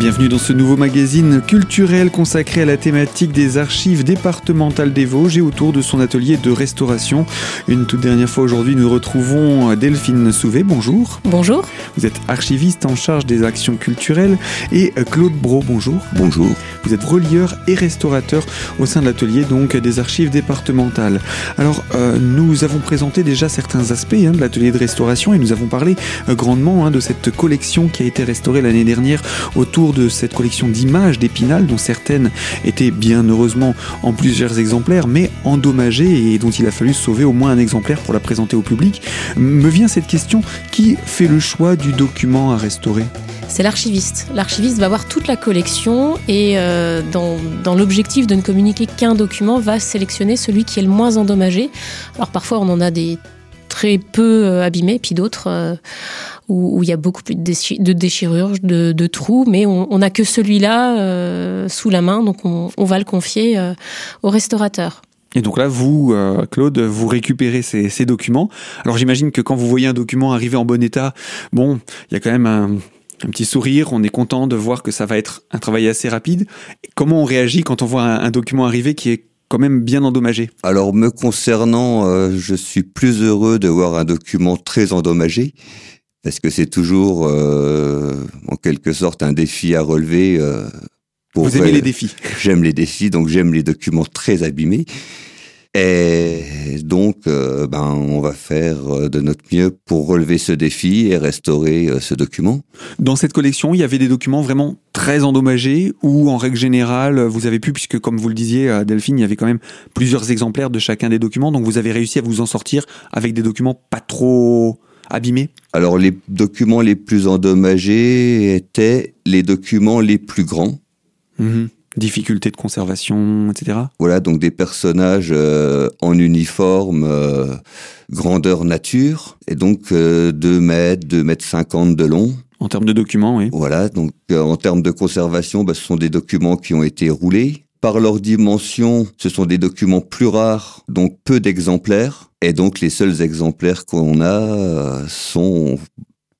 Bienvenue dans ce nouveau magazine culturel consacré à la thématique des archives départementales des Vosges et autour de son atelier de restauration. Une toute dernière fois aujourd'hui, nous retrouvons Delphine Souvet. Bonjour. Bonjour. Vous êtes archiviste en charge des actions culturelles et Claude Bro. Bonjour. Bonjour. Vous êtes relieur et restaurateur au sein de l'atelier donc des archives départementales. Alors, euh, nous avons présenté déjà certains aspects hein, de l'atelier de restauration et nous avons parlé euh, grandement hein, de cette collection qui a été restaurée l'année dernière autour de cette collection d'images d'Épinal, dont certaines étaient bien heureusement en plusieurs exemplaires, mais endommagées et dont il a fallu sauver au moins un exemplaire pour la présenter au public, me vient cette question qui fait le choix du document à restaurer? C'est l'archiviste. L'archiviste va voir toute la collection et euh, dans, l'objectif de ne communiquer qu'un document, va sélectionner celui qui est le moins endommagé. Alors parfois on en a des très peu euh, abîmés, puis d'autres euh, où, il y a beaucoup plus de, déchirures, de, trous, mais on n'a que celui-là euh, sous la main, donc on, va le confier euh, au restaurateur. Et donc là, vous, euh, Claude, vous récupérez ces, documents. Alors j'imagine que quand vous voyez un document arriver en bon état, bon, il y a quand même un, petit sourire, on est content de voir que ça va être un travail assez rapide. comment on réagit quand on voit un, document arriver qui est quand même bien endommagé? Alors me concernant, je suis plus heureux de voir un document très endommagé parce que c'est toujours euh, en quelque sorte un défi à relever. Euh, pour Vous aimez les défis J'aime les défis, donc j'aime les documents très abîmés. Et donc, euh, ben, on va faire de notre mieux pour relever ce défi et restaurer ce document. Dans cette collection, il y avait des documents vraiment très endommagés ou en règle générale, vous avez pu, puisque comme vous le disiez, Delphine, il y avait quand même plusieurs exemplaires de chacun des documents, donc vous avez réussi à vous en sortir avec des documents pas trop abîmés Alors les documents les plus endommagés étaient les documents les plus grands. Mhm. Difficulté de conservation, etc. Voilà, donc des personnages euh, en uniforme, euh, grandeur nature, et donc 2 euh, mètres, 2 mètres 50 de long. En termes de documents, oui. Voilà, donc en termes de conservation, bah, ce sont des documents qui ont été roulés. Par leur dimension, ce sont des documents plus rares, donc peu d'exemplaires. Et donc les seuls exemplaires qu'on a euh, sont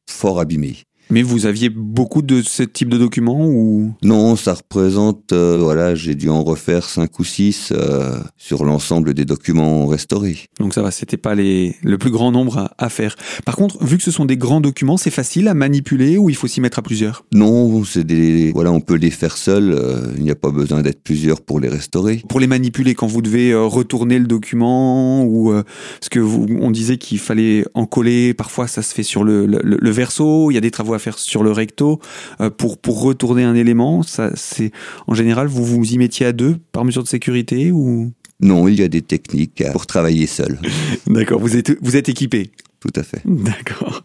fort abîmés. Mais vous aviez beaucoup de ce type de documents ou? Non, ça représente, euh, voilà, j'ai dû en refaire cinq ou six euh, sur l'ensemble des documents restaurés. Donc ça va, c'était pas les, le plus grand nombre à, faire. Par contre, vu que ce sont des grands documents, c'est facile à manipuler ou il faut s'y mettre à plusieurs? Non, c'est des, voilà, on peut les faire seuls. Euh, il n'y a pas besoin d'être plusieurs pour les restaurer. Pour les manipuler, quand vous devez retourner le document ou parce que vous, on disait qu'il fallait en coller, parfois ça se fait sur le, le, le verso. Il y a des travaux à faire sur le recto euh, pour pour retourner un élément Ça, c'est en général vous vous y mettiez à deux par mesure de sécurité ou? Non, il y a des techniques pour travailler seul. D'accord, vous êtes vous êtes équipé. Tout à fait. D'accord.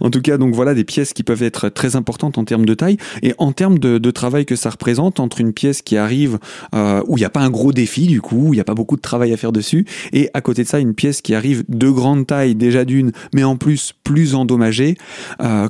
En tout cas, donc voilà des pièces qui peuvent être très importantes en termes de taille et en termes de, travail que ça représente entre une pièce qui arrive euh, où il n'y a pas un gros défi du coup, où il n'y a pas beaucoup de travail à faire dessus, et à côté de ça une pièce qui arrive de grande taille déjà d'une, mais en plus plus endommagée. Euh,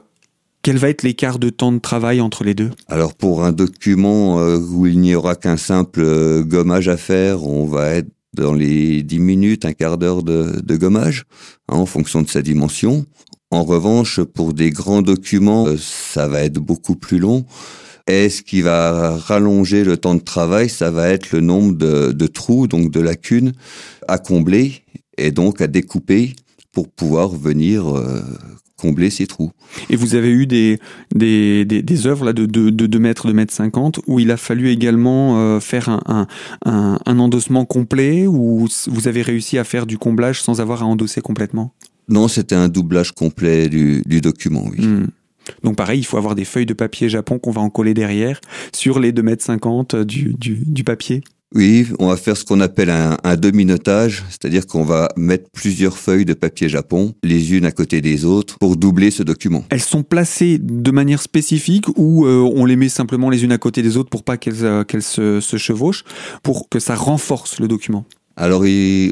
quel va être l'écart de temps de travail entre les deux? Alors pour un document euh, où il n'y aura qu'un simple euh, gommage à faire, on va être dans les 10 minutes, un quart d'heure de, gommage, hein, en fonction de sa dimension. En revanche, pour des grands documents, euh, ça va être beaucoup plus long. Et ce qui va rallonger le temps de travail, ça va être le nombre de trous, donc de lacunes, à combler et donc à découper pour pouvoir venir combler ces trous. Et vous avez eu des, des, des, œuvres là, de, de, de 2 mètres, 2 mètres 50 où il a fallu également euh, faire un, un, un, endossement complet ou vous avez réussi à faire du comblage sans avoir à endosser complètement? Non, c'était un doublage complet du, du document, oui. Hmm. Donc pareil, il faut avoir des feuilles de papier japon qu'on va en coller derrière sur les 2 mètres 50 du, du, du papier? Oui, on va faire ce qu'on appelle un, un demi-notage, c'est-à-dire qu'on va mettre plusieurs feuilles de papier japon, les unes à côté des autres, pour doubler ce document. Elles sont placées de manière spécifique ou euh, on les met simplement les unes à côté des autres pour pas qu'elles euh, se, se chevauchent, pour que ça renforce le document? Alors,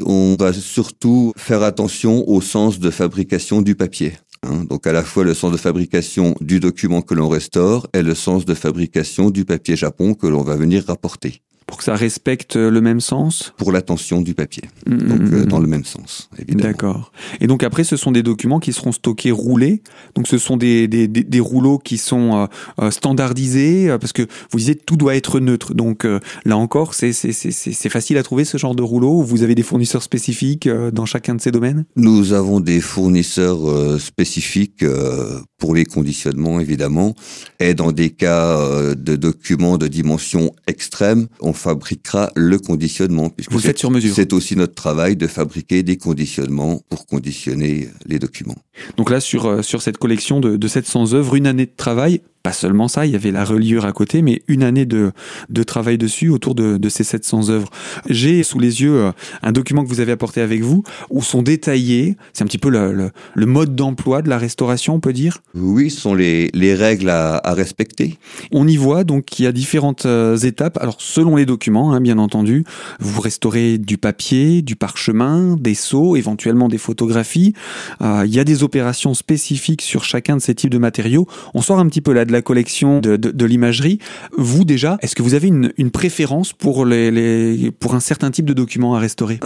on va surtout faire attention au sens de fabrication du papier. Hein. donc à la fois le sens de fabrication du document que l'on restaure et le sens de fabrication du papier japon que l'on va venir rapporter. Pour que ça respecte le même sens? Pour l'attention du papier. Mm, Donc mm, euh, mm. dans le même sens, évidemment. D'accord. Et donc après, ce sont des documents qui seront stockés roulés. Donc ce sont des, des, des, des rouleaux qui sont euh, euh, standardisés, euh, parce que vous disiez tout doit être neutre. Donc euh, là encore, c'est c'est- c'est- c'est- c'est facile à trouver ce genre de rouleau. Vous avez des fournisseurs spécifiques euh, dans chacun de ces domaines? Nous avons des fournisseurs euh, spécifiques euh, pour les conditionnements, évidemment. Et dans des cas euh, de documents de dimension extrême, on fabriquera le conditionnement. puisque Vous faites sur mesure. C'est aussi notre travail de fabriquer des conditionnements pour conditionner les documents. Donc là, sur, euh, sur cette collection de, de 700 œuvres, une année de travail, pas seulement ça, il y avait la reliure à côté, mais une année de, de travail dessus autour de, de ces 700 œuvres. J'ai sous les yeux euh, un document que vous avez apporté avec vous où sont détaillés, c'est un petit peu le, le, le mode d'emploi de la restauration, on peut dire. Oui, ce sont les, les règles à, à respecter. On y voit donc qu'il y a différentes euh, étapes. Alors selon les documents, hein, bien entendu, vous restaurez du papier, du parchemin, des sceaux, éventuellement des photographies. Euh, il y a des opérations spécifiques sur chacun de ces types de matériaux. On sort un petit peu là de la collection de, de, de l'imagerie. Vous déjà, est-ce que vous avez une, une préférence pour les, les pour un certain type de documents à restaurer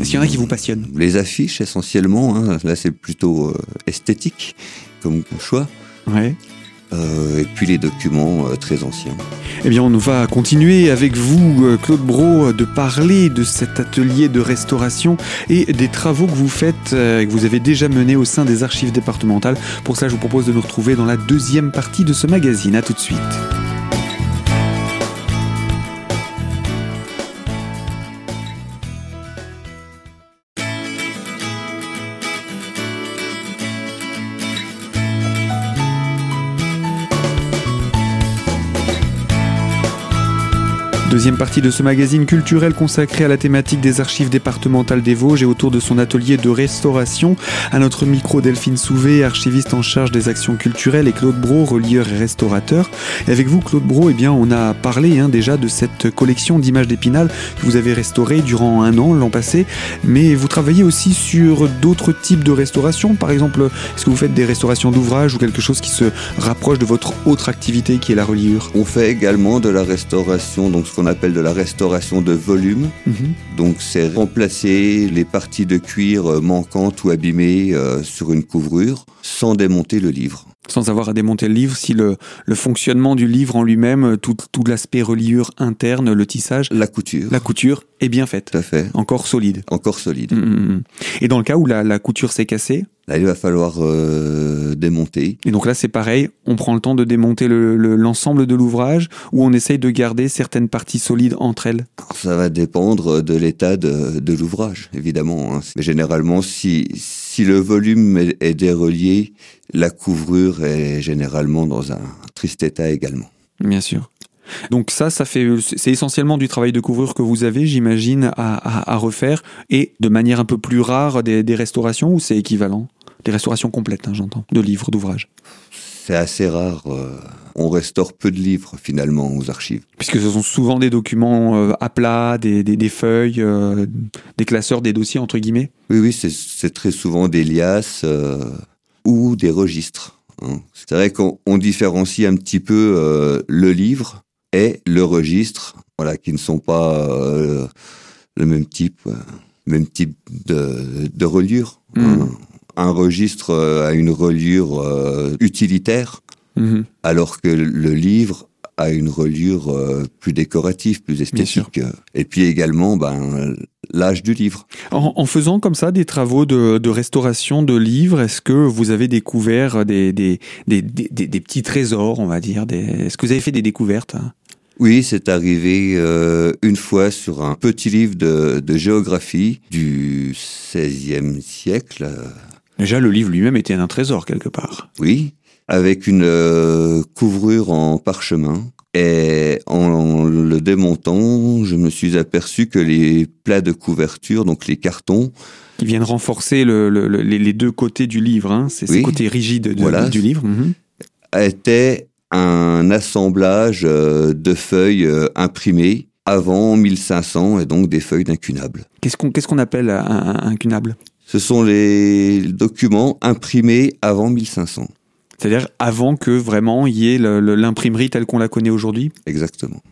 Est-ce qu'il y en a qui vous passionnent Les affiches, essentiellement. hein. Là, c'est plutôt euh, esthétique comme choix. Ouais. Euh, et puis les documents euh, très anciens. Eh bien, on va continuer avec vous, euh, Claude Bro, de parler de cet atelier de restauration et des travaux que vous faites, euh, que vous avez déjà menés au sein des archives départementales. Pour ça, je vous propose de nous retrouver dans la deuxième partie de ce magazine. À tout de suite. Deuxième partie de ce magazine culturel consacré à la thématique des archives départementales des Vosges et autour de son atelier de restauration. À notre micro, Delphine Souvé, archiviste en charge des actions culturelles, et Claude Bro, relieur et restaurateur. Et avec vous, Claude Bro, eh bien, on a parlé hein, déjà de cette collection d'images d'Épinal que vous avez restaurée durant un an l'an passé. Mais vous travaillez aussi sur d'autres types de restauration. Par exemple, est-ce que vous faites des restaurations d'ouvrages ou quelque chose qui se rapproche de votre autre activité qui est la reliure? On fait également de la restauration, donc qu'on appelle de la restauration de volume. Mhm. Donc c'est remplacer les parties de cuir manquantes ou abîmées euh, sur une couvrure sans démonter le livre. Sans avoir à démonter le livre, si le, le fonctionnement du livre en lui-même, tout, tout l'aspect reliure interne, le tissage, La couture, la couture est bien faite, tout à fait, encore solide. encore solide. Mm, mm, mm. Et dans le cas où la, la couture s'est cassée, Là, il va falloir euh, démonter. et donc là c'est pareil, on prend le temps de démonter le- le- l'ensemble de l'ouvrage ou on essaye de garder certaines parties solides entre elles? Alors, ça va dépendre de l'état de, de l'ouvrage, évidemment. hein. Mais généralement, si, si le volume est, est dérelié, la couvrure est généralement dans un triste état également. Bien sûr. Donc ça, ça fait, c'est essentiellement du travail de couvrure que vous avez, j'imagine, à, à- à refaire, et de manière un peu plus rare des, des restaurations, ou c'est équivalent? Des restaurations complètes, hein, j'entends, de livres, d'ouvrages? C'est assez rare. euh, on restaure peu de livres finalement aux archives. Puisque ce sont souvent des documents euh, à plat, des, des- des feuilles, euh, des classeurs, des dossiers, entre guillemets. Oui, oui, c'est- très souvent des liasses euh, ou des registres. hein. C'est vrai qu'on on différencie un petit peu le livre et le registre, voilà, qui ne sont pas le même type, même type de, de reliure. Hein. Un registre a une reliure euh, utilitaire, Mhm. alors que le livre a une reliure euh, plus décorative, plus esthétique. Et puis également, ben, l'âge du livre. En, en faisant comme ça des travaux de, de restauration de livres, est-ce que vous avez découvert des, des, des, des- petits trésors, on va dire des... Est-ce que vous avez fait des découvertes hein? Oui, c'est arrivé euh, une fois sur un petit livre de, de géographie du XVIe siècle. euh, Déjà, le livre lui-même était un trésor quelque part. oui, avec une euh, couvrure en parchemin. Et en le démontant, je me suis aperçu que les plats de couverture, donc les cartons, Qui viennent renforcer le, le- le- les deux côtés du livre, hein. c'est ces côtés rigides de- Voilà. du livre. Mhm. étaient un assemblage euh, de feuilles euh, imprimées avant 1500 et donc des feuilles d'incunables. Qu'est-ce qu'on qu'est-ce qu'on appelle un, un, un cunable Ce sont les documents imprimés avant 1500. C'est-à-dire avant que vraiment il y ait l'imprimerie telle qu'on la connaît aujourd'hui Exactement.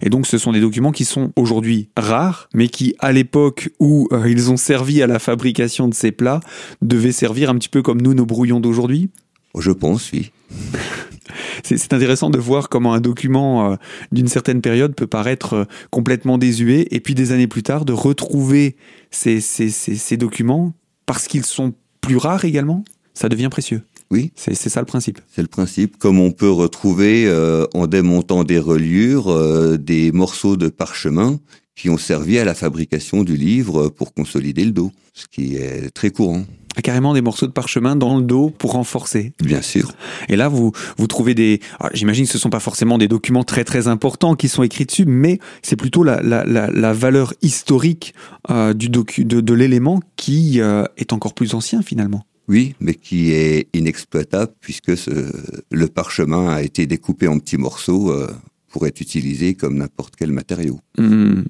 Et donc ce sont des documents qui sont aujourd'hui rares, mais qui à l'époque où euh, ils ont servi à la fabrication de ces plats devaient servir un petit peu comme nous nos brouillons d'aujourd'hui. Je pense, oui. C'est intéressant de voir comment un document euh, d'une certaine période peut paraître euh, complètement désuet, et puis des années plus tard de retrouver ces, ces, ces, ces documents parce qu'ils sont plus rares également, ça devient précieux. Oui. C'est ça le principe. C'est le principe, comme on peut retrouver euh, en démontant des reliures euh, des morceaux de parchemin qui ont servi à la fabrication du livre pour consolider le dos, ce qui est très courant. Ah, carrément des morceaux de parchemin dans le dos pour renforcer. Bien sûr. Et là, vous, vous trouvez des... J'imagine que ce ne sont pas forcément des documents très très importants qui sont écrits dessus, mais c'est plutôt la, la, la, la, valeur historique euh, du docu, de, de l'élément qui est encore plus ancien finalement. Oui, mais qui est inexploitable puisque ce, le parchemin a été découpé en petits morceaux euh, pour être utilisé comme n'importe quel matériau. Mmh.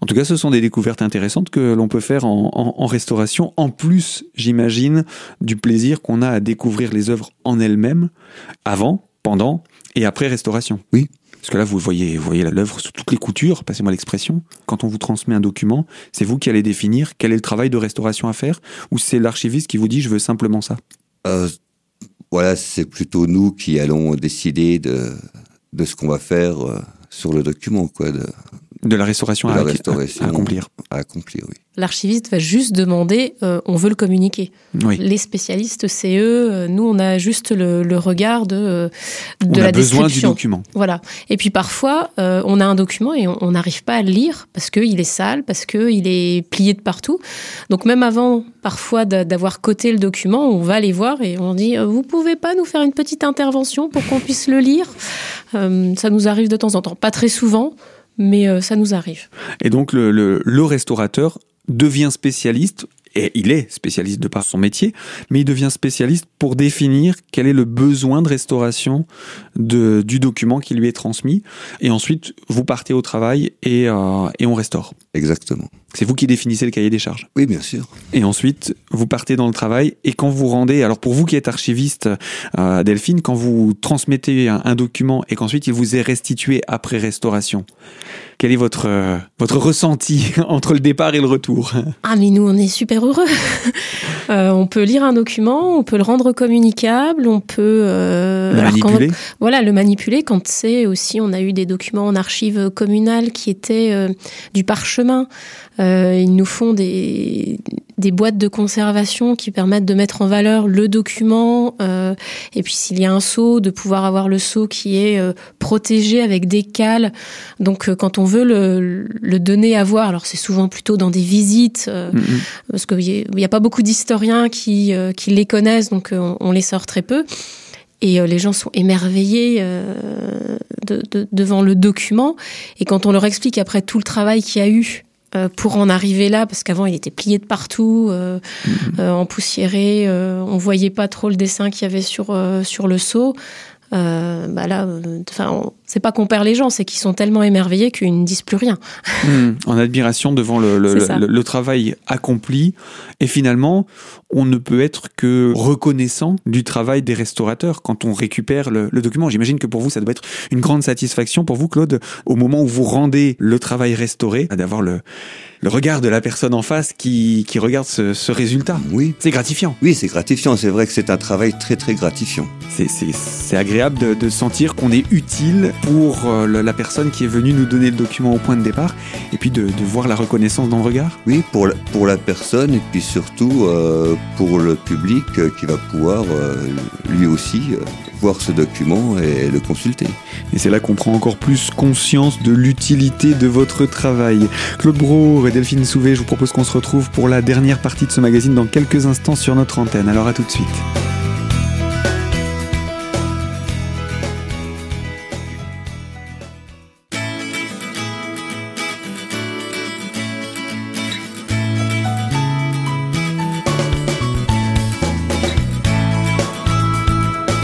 En tout cas, ce sont des découvertes intéressantes que l'on peut faire en, en, en, restauration, en plus, j'imagine, du plaisir qu'on a à découvrir les œuvres en elles-mêmes, avant, pendant et après restauration. Oui. Parce que là, vous voyez, vous voyez l'œuvre sous toutes les coutures, passez-moi l'expression. Quand on vous transmet un document, c'est vous qui allez définir quel est le travail de restauration à faire, ou c'est l'archiviste qui vous dit je veux simplement ça? Euh, Voilà, c'est plutôt nous qui allons décider de, de ce qu'on va faire euh, sur le document, quoi. De, de la restauration, de à, restauration accomplir. À accomplir, oui. L'archiviste va juste demander, euh, on veut le communiquer. Oui. Les spécialistes, c'est eux. euh, Nous, on a juste le, le regard de, euh, de on la a besoin du document. Voilà. Et puis parfois, euh, on a un document et on n'arrive pas à le lire parce qu'il est sale, parce qu'il est plié de partout. Donc même avant, parfois, d'avoir coté le document, on va les voir et on dit, euh, vous pouvez pas nous faire une petite intervention pour qu'on puisse le lire? Euh, Ça nous arrive de temps en temps. Pas très souvent, mais euh, ça nous arrive. Et donc le, le, le restaurateur devient spécialiste et il est spécialiste de par son métier, mais il devient spécialiste pour définir quel est le besoin de restauration du document qui lui est transmis. Et ensuite, vous partez au travail et, euh, et on restaure. Exactement. C'est vous qui définissez le cahier des charges. Oui, bien sûr. Et ensuite, vous partez dans le travail et quand vous rendez, alors pour vous qui êtes archiviste, euh, Delphine, quand vous transmettez un, un document et qu'ensuite il vous est restitué après restauration, quel est votre, euh, votre ressenti entre le départ et le retour? Ah, mais nous, on est super heureux. euh, on peut lire un document, on peut le rendre communicable, on peut euh, le manipuler. Quand, voilà, le manipuler quand c'est aussi, on a eu des documents en archives communales qui étaient euh, du parchemin. Euh, ils nous font des, des boîtes de conservation qui permettent de mettre en valeur le document. Euh, et puis s'il y a un seau, de pouvoir avoir le seau qui est euh, protégé avec des cales. Donc euh, quand on veut le, le, donner à voir, alors c'est souvent plutôt dans des visites, mm -hmm. parce qu'il n'y a, a, pas beaucoup d'historiens qui, qui les connaissent, donc on, on les sort très peu. Et les gens sont émerveillés de, de, devant le document. Et quand on leur explique après tout le travail qu'il y a eu pour en arriver là, parce qu'avant il était plié de partout, euh, mmh. euh, empoussiéré, on voyait pas trop le dessin qu'il y avait sur, sur le seau. Bah là, enfin, c'est pas qu'on perd les gens, c'est qu'ils sont tellement émerveillés qu'ils ne disent plus rien. Mmh, en admiration devant le, le, le, le, travail accompli. Et finalement, on ne peut être que reconnaissant du travail des restaurateurs quand on récupère le, document. J'imagine que pour vous, ça doit être une grande satisfaction pour vous, Claude, au moment où vous rendez le travail restauré, d'avoir le, le regard de la personne en face qui, qui regarde ce, ce résultat. Oui. C'est gratifiant. Oui, c'est gratifiant. C'est vrai que c'est un travail très, très gratifiant. C'est agréable de, de sentir qu'on est utile pour euh, la personne qui est venue nous donner le document au point de départ et puis de, de voir la reconnaissance dans le regard. Oui, pour la, pour la personne et puis surtout euh, pour le public qui va pouvoir euh, lui aussi voir ce document et le consulter. Et c'est là qu'on prend encore plus conscience de l'utilité de votre travail. Claude Bro et Delphine Souvé, je vous propose qu'on se retrouve pour la dernière partie de ce magazine dans quelques instants sur notre antenne. Alors à tout de suite.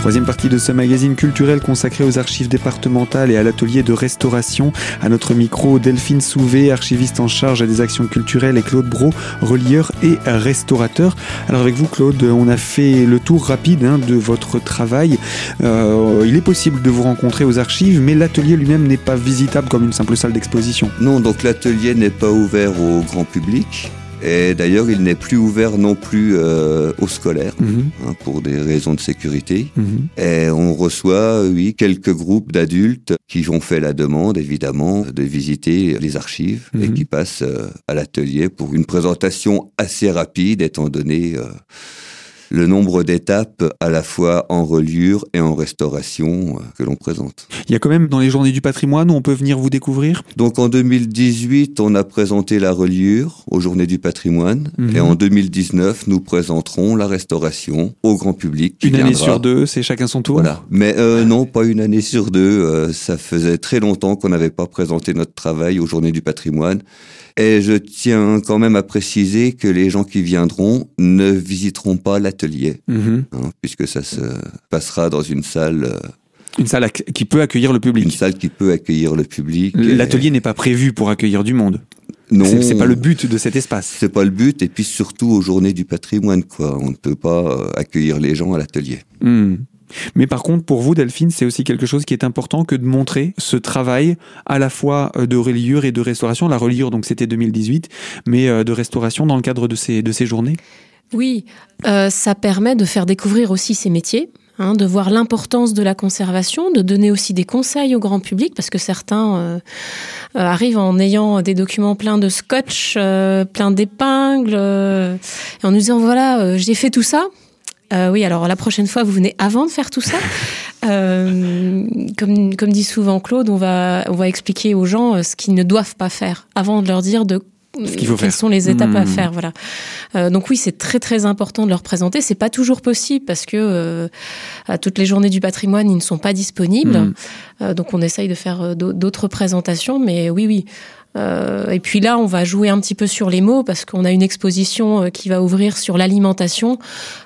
Troisième partie de ce magazine culturel consacré aux archives départementales et à l'atelier de restauration. À notre micro, Delphine Souvé, archiviste en charge des actions culturelles, et Claude Bro, relieur et restaurateur. Alors avec vous, Claude, on a fait le tour rapide hein, de votre travail. Euh, il est possible de vous rencontrer aux archives, mais l'atelier lui-même n'est pas visitable comme une simple salle d'exposition. Non, donc l'atelier n'est pas ouvert au grand public. Et d'ailleurs, il n'est plus ouvert non plus euh, aux scolaires Mhm. hein, pour des raisons de sécurité. Mhm. Et on reçoit, oui, quelques groupes d'adultes qui ont fait la demande, évidemment, de visiter les archives et Mhm. qui passent euh, à l'atelier pour une présentation assez rapide, étant donné euh, le nombre d'étapes à la fois en reliure et en restauration euh, que l'on présente. Il y a quand même dans les journées du patrimoine où on peut venir vous découvrir? Donc en 2018, on a présenté la reliure aux Journées du patrimoine Mhm. et en 2019, nous présenterons la restauration au grand public. Une année viendra. sur deux, c'est chacun son tour. Voilà. Mais euh, non, pas une année sur deux. euh, ça faisait très longtemps qu'on n'avait pas présenté notre travail aux Journées du patrimoine. Et je tiens quand même à préciser que les gens qui viendront ne visiteront pas l'atelier, Mhm. hein, puisque ça se passera dans une salle, euh, Une salle qui peut accueillir le une public. salle qui peut accueillir le public. Et- L'atelier n'est pas prévu pour accueillir du monde. non, C'est c'est pas le but de cet espace. C'est pas le but. Et puis surtout aux Journées du patrimoine, quoi. On ne peut pas euh, accueillir les gens à l'atelier. Hmm. Mais par contre, pour vous, Delphine, c'est aussi quelque chose qui est important que de montrer ce travail à la fois euh, de reliure et de restauration. La reliure, donc c'était 2018, mais euh, de restauration dans le cadre de ces, de ces journées. Oui, euh, ça permet de faire découvrir aussi ces métiers, hein, de voir l'importance de la conservation, de donner aussi des conseils au grand public, parce que certains arrivent en ayant des documents pleins de scotch, pleins d'épingles, et en nous disant voilà, j'ai fait tout ça. Euh, oui, alors la prochaine fois, vous venez avant de faire tout ça. Euh, comme, comme dit souvent Claude, on va, on va expliquer aux gens euh, ce qu'ils ne doivent pas faire avant de leur dire de Ce qu'il faut quelles faire. sont les étapes à Hmm. faire. Voilà. Euh, donc oui, c'est très très important de leur présenter. C'est pas toujours possible parce que euh, à toutes les journées du patrimoine, ils ne sont pas disponibles. Hmm. Euh, donc on essaye de faire d'au- d'autres présentations, mais oui, oui. Euh, et puis là, on va jouer un petit peu sur les mots parce qu'on a une exposition euh, qui va ouvrir sur l'alimentation,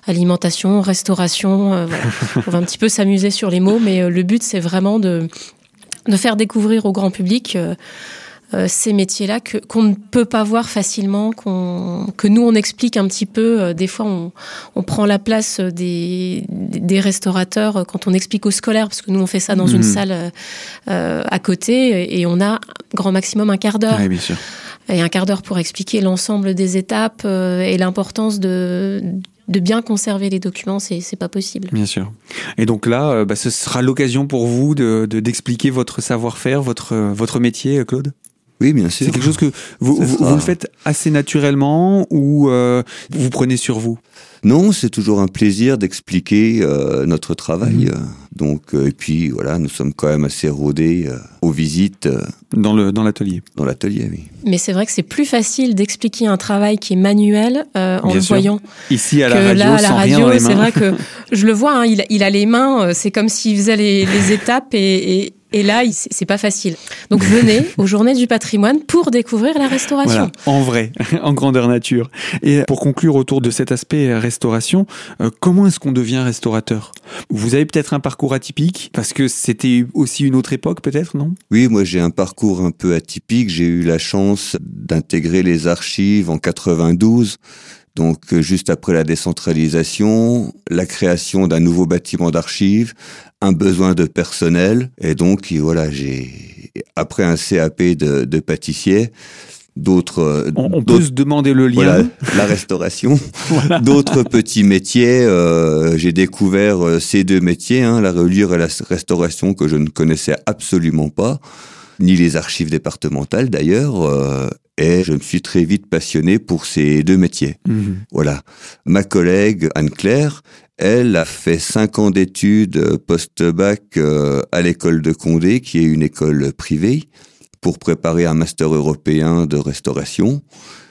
alimentation, restauration. euh, voilà. on va un petit peu s'amuser sur les mots, mais euh, le but c'est vraiment de de faire découvrir au grand public euh, euh, ces métiers-là que qu'on ne peut pas voir facilement, qu'on que nous on explique un petit peu. euh, des fois, on, on prend la place des, des restaurateurs quand on explique aux scolaires, parce que nous on fait ça dans Mhm. une salle euh, euh, à côté, et on a grand maximum un quart d'heure Oui, bien sûr. et un quart d'heure pour expliquer l'ensemble des étapes euh, et l'importance de de bien conserver les documents, c'est c'est pas possible. Bien sûr. Et donc là, euh, bah, ce sera l'occasion pour vous de de- d'expliquer votre savoir-faire, votre, euh, votre métier, Claude? Oui, bien sûr. C'est quelque chose que vous, vous, le faites assez naturellement ou euh, vous prenez sur vous? Non, c'est toujours un plaisir d'expliquer euh, notre travail. Mhm. Donc, euh, et puis voilà, nous sommes quand même assez rodés euh, aux visites euh, dans le dans l'atelier dans l'atelier. Oui. Mais c'est vrai que c'est plus facile d'expliquer un travail qui est manuel euh, en Bien le sûr. voyant Ici à la que radio, là, à la sans rien radio, c'est vrai que je le vois, hein, il, il a les mains, c'est comme s'il faisait les, les étapes et, et, et là, c'est pas facile. Donc venez aux Journées du patrimoine pour découvrir la restauration. Voilà, en vrai, en grandeur nature. Et pour conclure autour de cet aspect euh, restauration, euh, comment est-ce qu'on devient restaurateur? Vous avez peut-être un parcours atypique, parce que c'était aussi une autre époque peut-être, non? Oui, moi j'ai un parcours un peu atypique. J'ai eu la chance d'intégrer les archives en 92. Donc euh, juste après la décentralisation, la création d'un nouveau bâtiment d'archives, un besoin de personnel. Et donc voilà, j'ai après un CAP de, de pâtissier, d'autres euh, On, peut se demander le lien. voilà, la restauration. D'autres petits métiers, euh, j'ai découvert ces deux métiers, hein, la reliure et la restauration que je ne connaissais absolument pas, ni les archives départementales d'ailleurs, euh, et je me suis très vite passionné pour ces deux métiers. Mhm. Voilà. Ma collègue Anne-Claire, elle a fait cinq ans d'études post-bac euh, à l'école de Condé, qui est une école privée, pour préparer un master européen de restauration.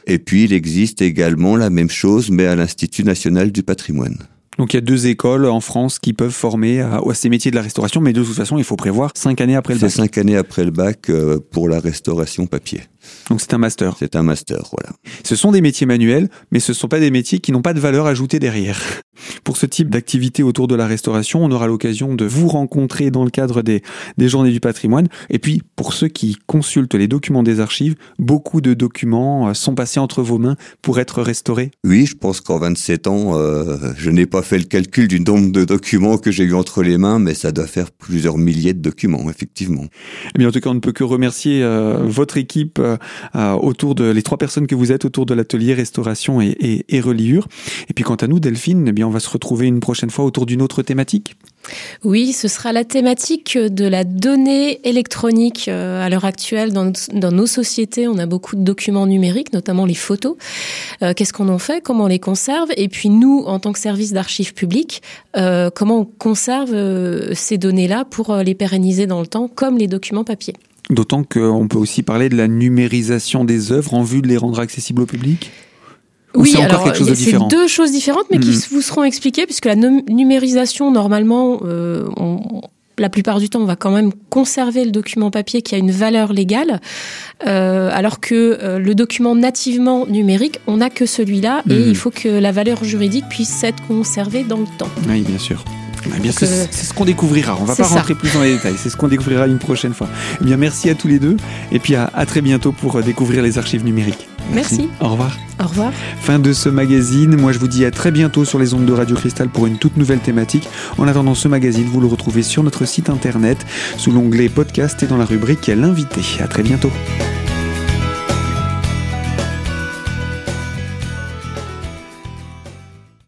Et puis, il existe également la même chose, mais à l'Institut national du patrimoine. Donc il y a deux écoles en France qui peuvent former à, à ces métiers de la restauration, mais de toute façon, il faut prévoir cinq années après le C'est bac. cinq années après le bac euh, pour la restauration papier. Donc c'est un master. C'est un master, voilà. Ce sont des métiers manuels, mais ce ne sont pas des métiers qui n'ont pas de valeur ajoutée derrière. Pour ce type d'activité autour de la restauration, on aura l'occasion de vous rencontrer dans le cadre des, des journées du patrimoine. Et puis, pour ceux qui consultent les documents des archives, beaucoup de documents euh, sont passés entre vos mains pour être restaurés. Oui, je pense qu'en 27 ans, euh, je n'ai pas fait le calcul du nombre de documents que j'ai eu entre les mains, mais ça doit faire plusieurs milliers de documents, effectivement. Eh bien, en tout cas, on ne peut que remercier euh, votre équipe euh, autour de les trois personnes que vous êtes autour de l'atelier restauration et, et, et reliure. Et puis, quant à nous, Delphine, eh bien, on va se retrouver une prochaine fois autour d'une autre thématique. Oui, ce sera la thématique de la donnée électronique à l'heure actuelle dans, nos sociétés. On a beaucoup de documents numériques, notamment les photos. Euh, Qu'est-ce qu'on en fait? Comment on les conserve? Et puis nous, en tant que service d'archives publiques, euh, comment on conserve euh, ces données-là pour les pérenniser dans le temps, comme les documents papier? D'autant qu'on peut aussi parler de la numérisation des œuvres en vue de les rendre accessibles au public oui, alors c'est deux choses différentes, mais mmh. qui vous seront expliquées, puisque la numérisation, normalement, euh, on, la plupart du temps, on va quand même conserver le document papier qui a une valeur légale, euh, alors que euh, le document nativement numérique, on n'a que celui-là, et mmh. il faut que la valeur juridique puisse être conservée dans le temps. Oui, bien sûr. Eh bien, c'est ce qu'on découvrira. On va pas rentrer plus dans les détails. C'est ce qu'on découvrira une prochaine fois. Eh bien, merci à tous les deux. Et puis à, à très bientôt pour découvrir les archives numériques. Merci. merci. Au revoir. Au revoir. Fin de ce magazine. Moi, je vous dis à très bientôt sur les ondes de Radio Cristal pour une toute nouvelle thématique. En attendant ce magazine, vous le retrouvez sur notre site internet sous l'onglet podcast et dans la rubrique L'invité. À très bientôt.